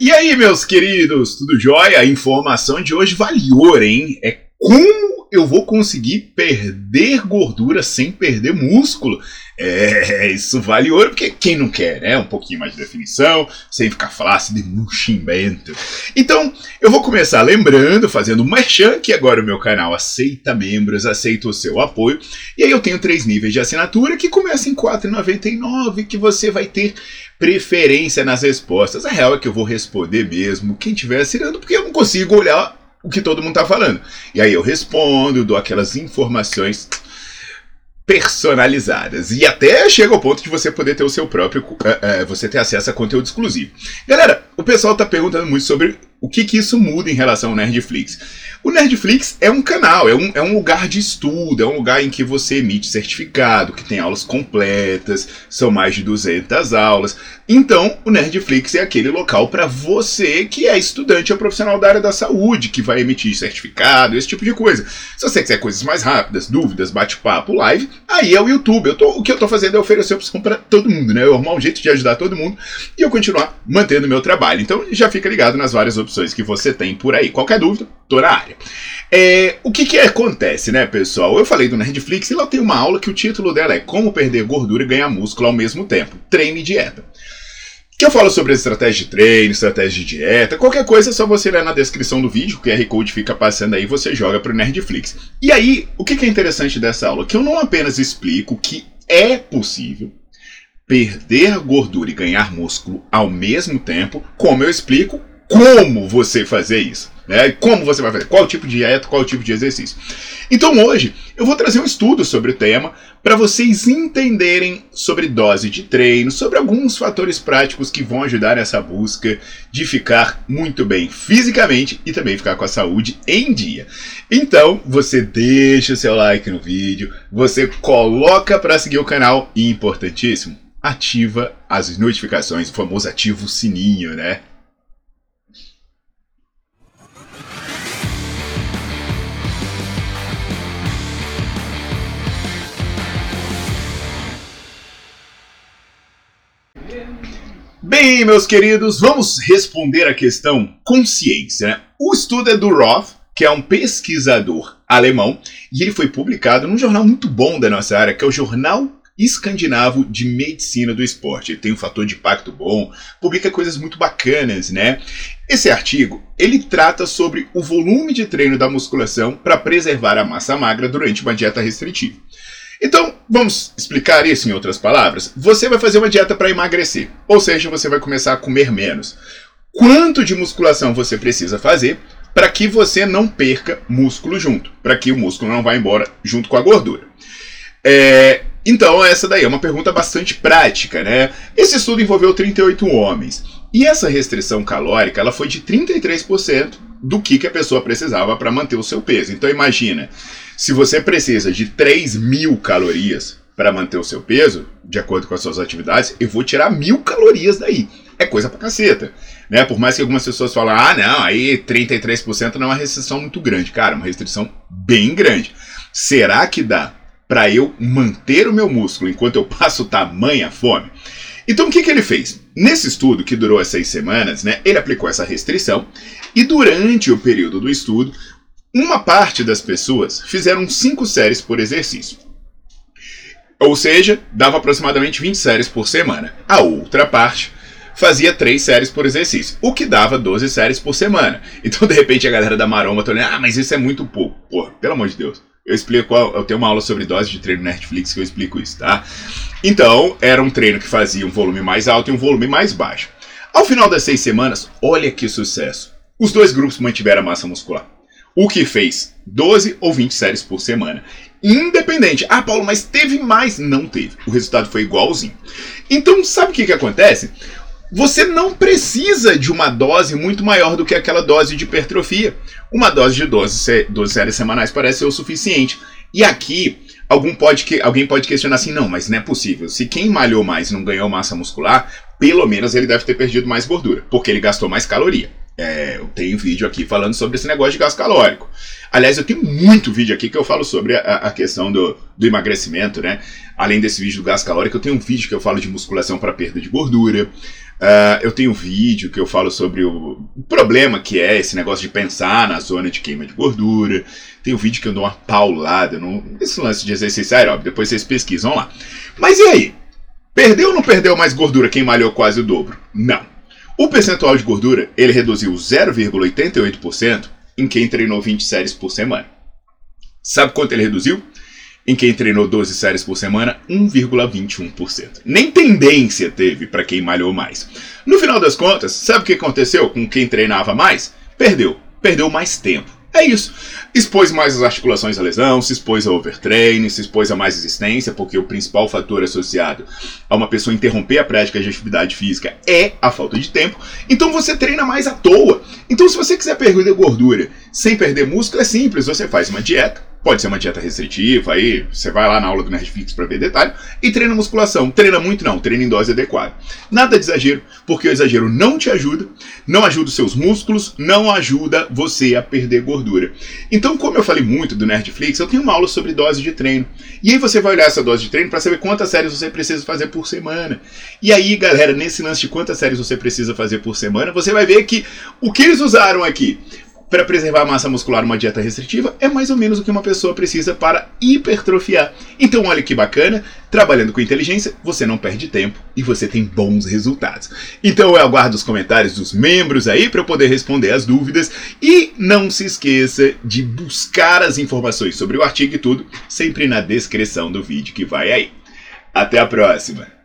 E aí, meus queridos, tudo jóia? A informação de hoje vale ouro, hein? É como eu vou conseguir perder gordura sem perder músculo. É, isso vale ouro, porque quem não quer, né? Um pouquinho mais de definição, sem ficar flácido e murchimento. Então, eu vou começar lembrando, fazendo um merchan, que agora o meu canal aceita membros, aceita o seu apoio. E aí eu tenho três níveis de assinatura, que começam em R$ 4,99, que você vai ter preferência nas respostas. A real é que eu vou responder mesmo quem estiver assinando, porque eu não consigo olhar o que todo mundo está falando. E aí eu respondo, dou aquelas informações personalizadas. E até chega ao ponto de você poder ter o seu próprio. Uh, uh, você ter acesso a conteúdo exclusivo. Galera, o pessoal está perguntando muito sobre o que, que isso muda em relação ao Nerdflix. O Nerdflix é um canal, é um, é um lugar de estudo, é um lugar em que você emite certificado, que tem aulas completas, são mais de 200 aulas. Então, o Nerdflix é aquele local para você que é estudante ou profissional da área da saúde, que vai emitir certificado, esse tipo de coisa. Se você quiser coisas mais rápidas, dúvidas, bate-papo, live, aí é o YouTube. Eu tô, o que eu estou fazendo é oferecer opção para todo mundo, né? Eu arrumar um jeito de ajudar todo mundo e eu continuar mantendo o meu trabalho. Então, já fica ligado nas várias opções que você tem por aí. Qualquer dúvida, tô na área. É, o que que acontece, né, pessoal? Eu falei do Nerdflix e lá tem uma aula que o título dela é Como Perder Gordura e Ganhar Músculo ao Mesmo Tempo. Treino e Dieta. Que eu falo sobre estratégia de treino, estratégia de dieta, qualquer coisa é só você ler na descrição do vídeo, o QR Code fica passando aí, você joga pro Nerdflix. E aí, o que é interessante dessa aula? Que eu não apenas explico que é possível perder gordura e ganhar músculo ao mesmo tempo, como eu explico como você fazer isso. Né? Como você vai fazer? Qual tipo de dieta, qual tipo de exercício? Então hoje eu vou trazer um estudo sobre o tema para vocês entenderem sobre dose de treino, sobre alguns fatores práticos que vão ajudar nessa busca de ficar muito bem fisicamente e também ficar com a saúde em dia. Então você deixa o seu like no vídeo, você coloca para seguir o canal e importantíssimo, ativa as notificações, o famoso ativa o sininho, né? Bem, meus queridos, vamos responder a questão consciência. O estudo é do Roth, que é um pesquisador alemão, e ele foi publicado num jornal muito bom da nossa área, que é o Jornal Escandinavo de Medicina do Esporte. Ele tem um fator de impacto bom, publica coisas muito bacanas, né? Esse artigo, ele trata sobre o volume de treino da musculação para preservar a massa magra durante uma dieta restritiva. Então, vamos explicar isso em outras palavras? Você vai fazer uma dieta para emagrecer, ou seja, você vai começar a comer menos. Quanto de musculação você precisa fazer para que você não perca músculo junto, para que o músculo não vá embora junto com a gordura? É, então, essa daí é uma pergunta bastante prática, né? Esse estudo envolveu 38 homens. E essa restrição calórica ela foi de 33% do que, que a pessoa precisava para manter o seu peso. Então imagina, se você precisa de 3 mil calorias para manter o seu peso, de acordo com as suas atividades, eu vou tirar mil calorias daí. É coisa pra caceta. Né? Por mais que algumas pessoas falem, ah, não, aí 33% não é uma restrição muito grande. Cara, uma restrição bem grande. Será que dá para eu manter o meu músculo enquanto eu passo tamanha fome? Então o que, que ele fez? Nesse estudo, que durou as seis semanas, né, ele aplicou essa restrição e durante o período do estudo, uma parte das pessoas fizeram 5 séries por exercício. Ou seja, dava aproximadamente 20 séries por semana. A outra parte fazia três séries por exercício, o que dava 12 séries por semana. Então, de repente, a galera da maromba tá olhando, ah, mas isso é muito pouco. Porra, pelo amor de Deus. Eu explico, eu tenho uma aula sobre dose de treino na Netflix que eu explico isso, tá? Então, era um treino que fazia um volume mais alto e um volume mais baixo. Ao final das seis semanas, olha que sucesso. Os dois grupos mantiveram a massa muscular. O que fez 12 ou 20 séries por semana. Independente. Ah, Paulo, mas teve mais? Não teve. O resultado foi igualzinho. Então, sabe o que, que acontece? Você não precisa de uma dose muito maior do que aquela dose de hipertrofia. Uma dose de 12, 12 séries semanais parece ser o suficiente. E aqui, algum pode, alguém pode questionar assim: não, mas não é possível. Se quem malhou mais não ganhou massa muscular, pelo menos ele deve ter perdido mais gordura, porque ele gastou mais caloria. É, eu tenho vídeo aqui falando sobre esse negócio de gasto calórico. Aliás, eu tenho muito vídeo aqui que eu falo sobre a, a questão do, do, emagrecimento, né? Além desse vídeo do gasto calórico, eu tenho um vídeo que eu falo de musculação para perda de gordura. Uh, eu tenho um vídeo que eu falo sobre o problema que é esse negócio de pensar na zona de queima de gordura. Tem um vídeo que eu dou uma paulada nesse lance de exercício aeróbico. Depois vocês pesquisam lá. Mas e aí? Perdeu ou não perdeu mais gordura quem malhou quase o dobro? Não. O percentual de gordura ele reduziu 0,88% em quem treinou 20 séries por semana. Sabe quanto ele reduziu? Em quem treinou 12 séries por semana, 1,21%. Nem tendência teve para quem malhou mais. No final das contas, sabe o que aconteceu com quem treinava mais? Perdeu. Perdeu mais tempo. É isso. Expôs mais as articulações à lesão, se expôs a overtraining, se expôs a mais resistência, porque o principal fator associado a uma pessoa interromper a prática de atividade física é a falta de tempo. Então você treina mais à toa. Então, se você quiser perder gordura sem perder músculo, é simples. Você faz uma dieta, Pode ser uma dieta restritiva, aí você vai lá na aula do Nerdflix para ver detalhe, e treina musculação. Treina muito não, treina em dose adequada. Nada de exagero, porque o exagero não te ajuda, não ajuda os seus músculos, não ajuda você a perder gordura. Então, como eu falei muito do Nerdflix, eu tenho uma aula sobre dose de treino. E aí você vai olhar essa dose de treino para saber quantas séries você precisa fazer por semana. E aí, galera, nesse lance de quantas séries você precisa fazer por semana, você vai ver que o que eles usaram aqui para preservar a massa muscular, uma dieta restritiva é mais ou menos o que uma pessoa precisa para hipertrofiar. Então, olha que bacana, trabalhando com inteligência, você não perde tempo e você tem bons resultados. Então, eu aguardo os comentários dos membros aí para eu poder responder as dúvidas e não se esqueça de buscar as informações sobre o artigo e tudo sempre na descrição do vídeo que vai aí. Até a próxima!